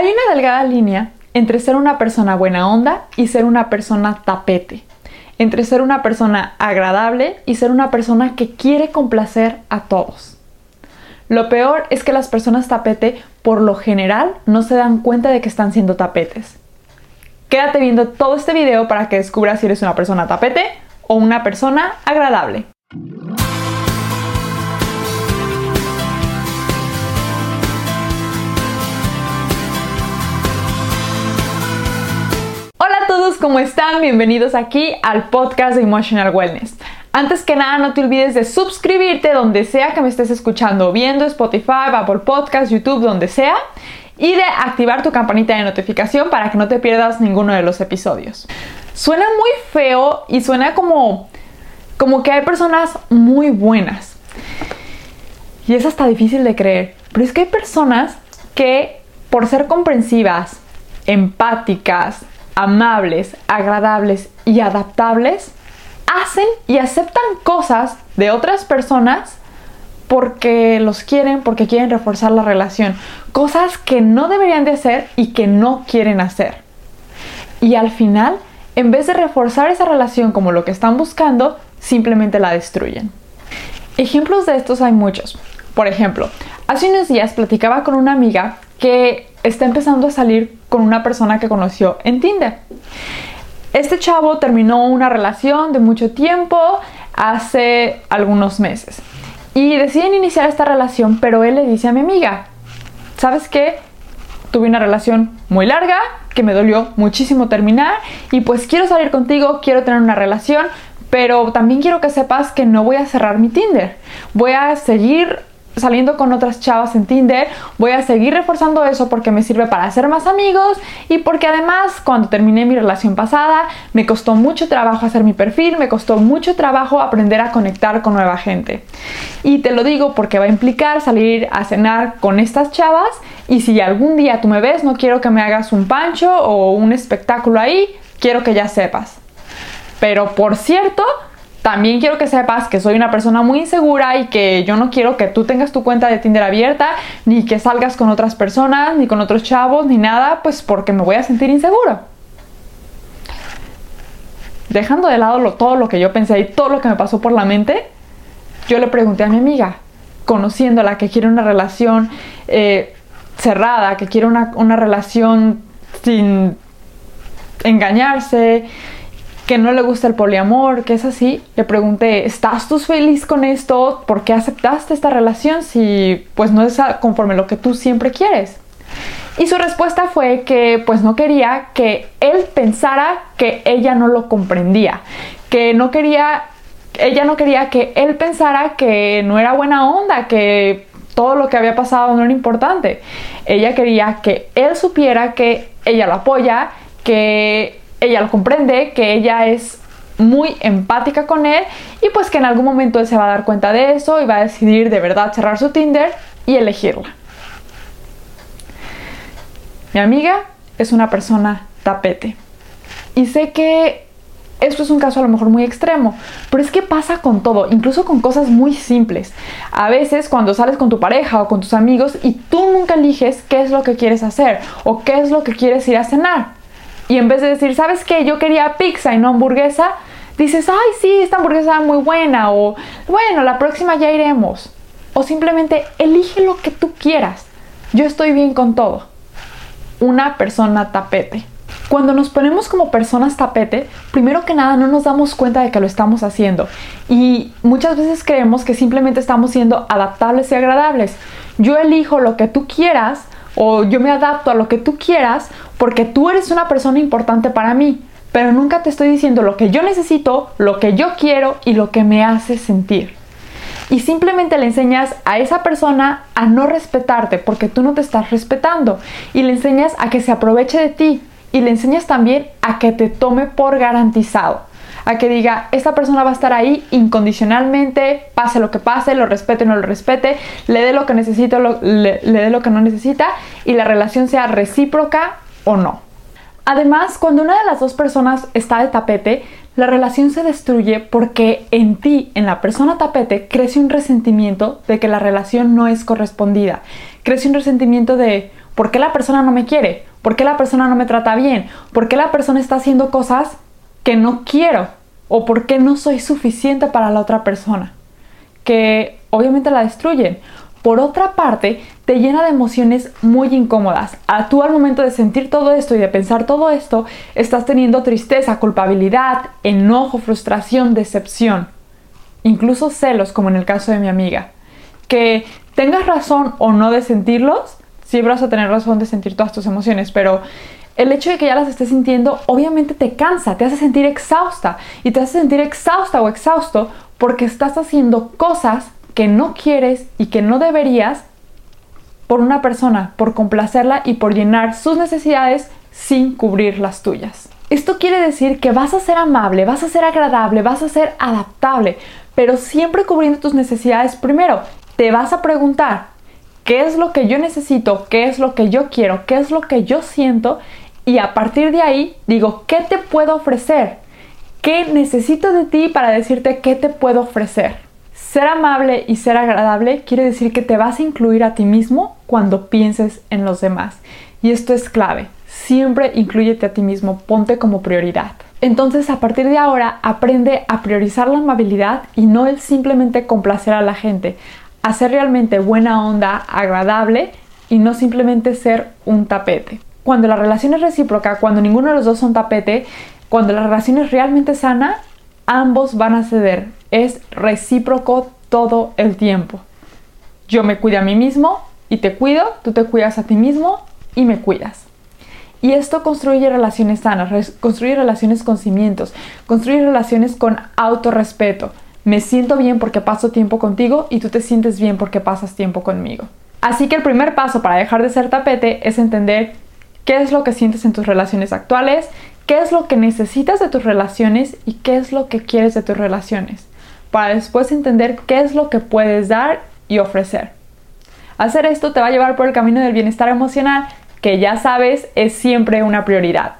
Hay una delgada línea entre ser una persona buena onda y ser una persona tapete, entre ser una persona agradable y ser una persona que quiere complacer a todos. Lo peor es que las personas tapete por lo general no se dan cuenta de que están siendo tapetes. Quédate viendo todo este video para que descubras si eres una persona tapete o una persona agradable. ¿Cómo están? Bienvenidos aquí al podcast de Emotional Wellness. Antes que nada, no te olvides de suscribirte donde sea que me estés escuchando, viendo Spotify, Apple Podcast, YouTube, donde sea, y de activar tu campanita de notificación para que no te pierdas ninguno de los episodios. Suena muy feo y suena como, como que hay personas muy buenas. Y es hasta difícil de creer. Pero es que hay personas que por ser comprensivas, empáticas, amables, agradables y adaptables, hacen y aceptan cosas de otras personas porque los quieren, porque quieren reforzar la relación. Cosas que no deberían de hacer y que no quieren hacer. Y al final, en vez de reforzar esa relación como lo que están buscando, simplemente la destruyen. Ejemplos de estos hay muchos. Por ejemplo, hace unos días platicaba con una amiga que está empezando a salir con una persona que conoció en Tinder. Este chavo terminó una relación de mucho tiempo hace algunos meses y deciden iniciar esta relación, pero él le dice a mi amiga, ¿sabes qué? Tuve una relación muy larga, que me dolió muchísimo terminar y pues quiero salir contigo, quiero tener una relación, pero también quiero que sepas que no voy a cerrar mi Tinder. Voy a seguir saliendo con otras chavas en Tinder, voy a seguir reforzando eso porque me sirve para hacer más amigos y porque además cuando terminé mi relación pasada me costó mucho trabajo hacer mi perfil, me costó mucho trabajo aprender a conectar con nueva gente. Y te lo digo porque va a implicar salir a cenar con estas chavas y si algún día tú me ves, no quiero que me hagas un pancho o un espectáculo ahí, quiero que ya sepas. Pero por cierto, también quiero que sepas que soy una persona muy insegura y que yo no quiero que tú tengas tu cuenta de Tinder abierta, ni que salgas con otras personas, ni con otros chavos, ni nada, pues porque me voy a sentir inseguro. Dejando de lado todo lo que yo pensé y todo lo que me pasó por la mente, yo le pregunté a mi amiga, conociéndola, que quiere una relación eh, cerrada, que quiere una, una relación sin engañarse, que no le gusta el poliamor, que es así, le pregunté, ¿estás tú feliz con esto? ¿Por qué aceptaste esta relación si pues no es conforme lo que tú siempre quieres? Y su respuesta fue que pues no quería que él pensara que ella no lo comprendía, que no quería, ella no quería que él pensara que no era buena onda, que todo lo que había pasado no era importante. Ella quería que él supiera que ella lo apoya, que ella lo comprende, que ella es muy empática con él y pues que en algún momento él se va a dar cuenta de eso y va a decidir de verdad cerrar su Tinder y elegirla. Mi amiga es una persona tapete y sé que esto es un caso a lo mejor muy extremo, pero es que pasa con todo, incluso con cosas muy simples. A veces cuando sales con tu pareja o con tus amigos y tú nunca eliges qué es lo que quieres hacer o qué es lo que quieres ir a cenar y en vez de decir, ¿sabes qué? Yo quería pizza y no hamburguesa, dices, ay, sí, esta hamburguesa es muy buena. O, bueno, la próxima ya iremos. O simplemente elige lo que tú quieras. Yo estoy bien con todo. Una persona tapete. Cuando nos ponemos como personas tapete, primero que nada no nos damos cuenta de que lo estamos haciendo y muchas veces creemos que simplemente estamos siendo adaptables y agradables. Yo elijo lo que tú quieras o yo me adapto a lo que tú quieras porque tú eres una persona importante para mí, pero nunca te estoy diciendo lo que yo necesito, lo que yo quiero y lo que me hace sentir. Y simplemente le enseñas a esa persona a no respetarte porque tú no te estás respetando. Y le enseñas a que se aproveche de ti. Y le enseñas también a que te tome por garantizado a que diga, esta persona va a estar ahí incondicionalmente, pase lo que pase, lo respete o no lo respete, le dé lo que necesita, le, le dé lo que no necesita y la relación sea recíproca o no. Además, cuando una de las dos personas está de tapete, la relación se destruye porque en ti, en la persona tapete, crece un resentimiento de que la relación no es correspondida. Crece un resentimiento de ¿Por qué la persona no me quiere? ¿Por qué la persona no me trata bien? ¿Por qué la persona está haciendo cosas que no quiero? ¿O por qué no soy suficiente para la otra persona? Que obviamente la destruyen. Por otra parte, te llena de emociones muy incómodas. A tú al momento de sentir todo esto y de pensar todo esto, estás teniendo tristeza, culpabilidad, enojo, frustración, decepción, incluso celos, como en el caso de mi amiga. Que tengas razón o no de sentirlos, siempre vas a tener razón de sentir todas tus emociones, pero el hecho de que ya las estés sintiendo obviamente te cansa, te hace sentir exhausta y te hace sentir exhausta o exhausto porque estás haciendo cosas que no quieres y que no deberías por una persona, por complacerla y por llenar sus necesidades sin cubrir las tuyas. Esto quiere decir que vas a ser amable, vas a ser agradable, vas a ser adaptable, pero siempre cubriendo tus necesidades primero. Te vas a preguntar, ¿qué es lo que yo necesito? ¿Qué es lo que yo quiero? ¿Qué es lo que yo siento? Y a partir de ahí digo, ¿qué te puedo ofrecer? ¿Qué necesito de ti para decirte qué te puedo ofrecer? Ser amable y ser agradable quiere decir que te vas a incluir a ti mismo cuando pienses en los demás. Y esto es clave. Siempre incluyete a ti mismo, ponte como prioridad. Entonces, a partir de ahora, aprende a priorizar la amabilidad y no el simplemente complacer a la gente. Hacer realmente buena onda, agradable y no simplemente ser un tapete. Cuando la relación es recíproca, cuando ninguno de los dos son tapete, cuando la relación es realmente sana, ambos van a ceder. Es recíproco todo el tiempo. Yo me cuido a mí mismo y te cuido, tú te cuidas a ti mismo y me cuidas. Y esto construye relaciones sanas, construye relaciones con cimientos, construye relaciones con autorrespeto. Me siento bien porque paso tiempo contigo y tú te sientes bien porque pasas tiempo conmigo. Así que el primer paso para dejar de ser tapete es entender qué es lo que sientes en tus relaciones actuales, qué es lo que necesitas de tus relaciones y qué es lo que quieres de tus relaciones, para después entender qué es lo que puedes dar y ofrecer. Hacer esto te va a llevar por el camino del bienestar emocional, que ya sabes es siempre una prioridad.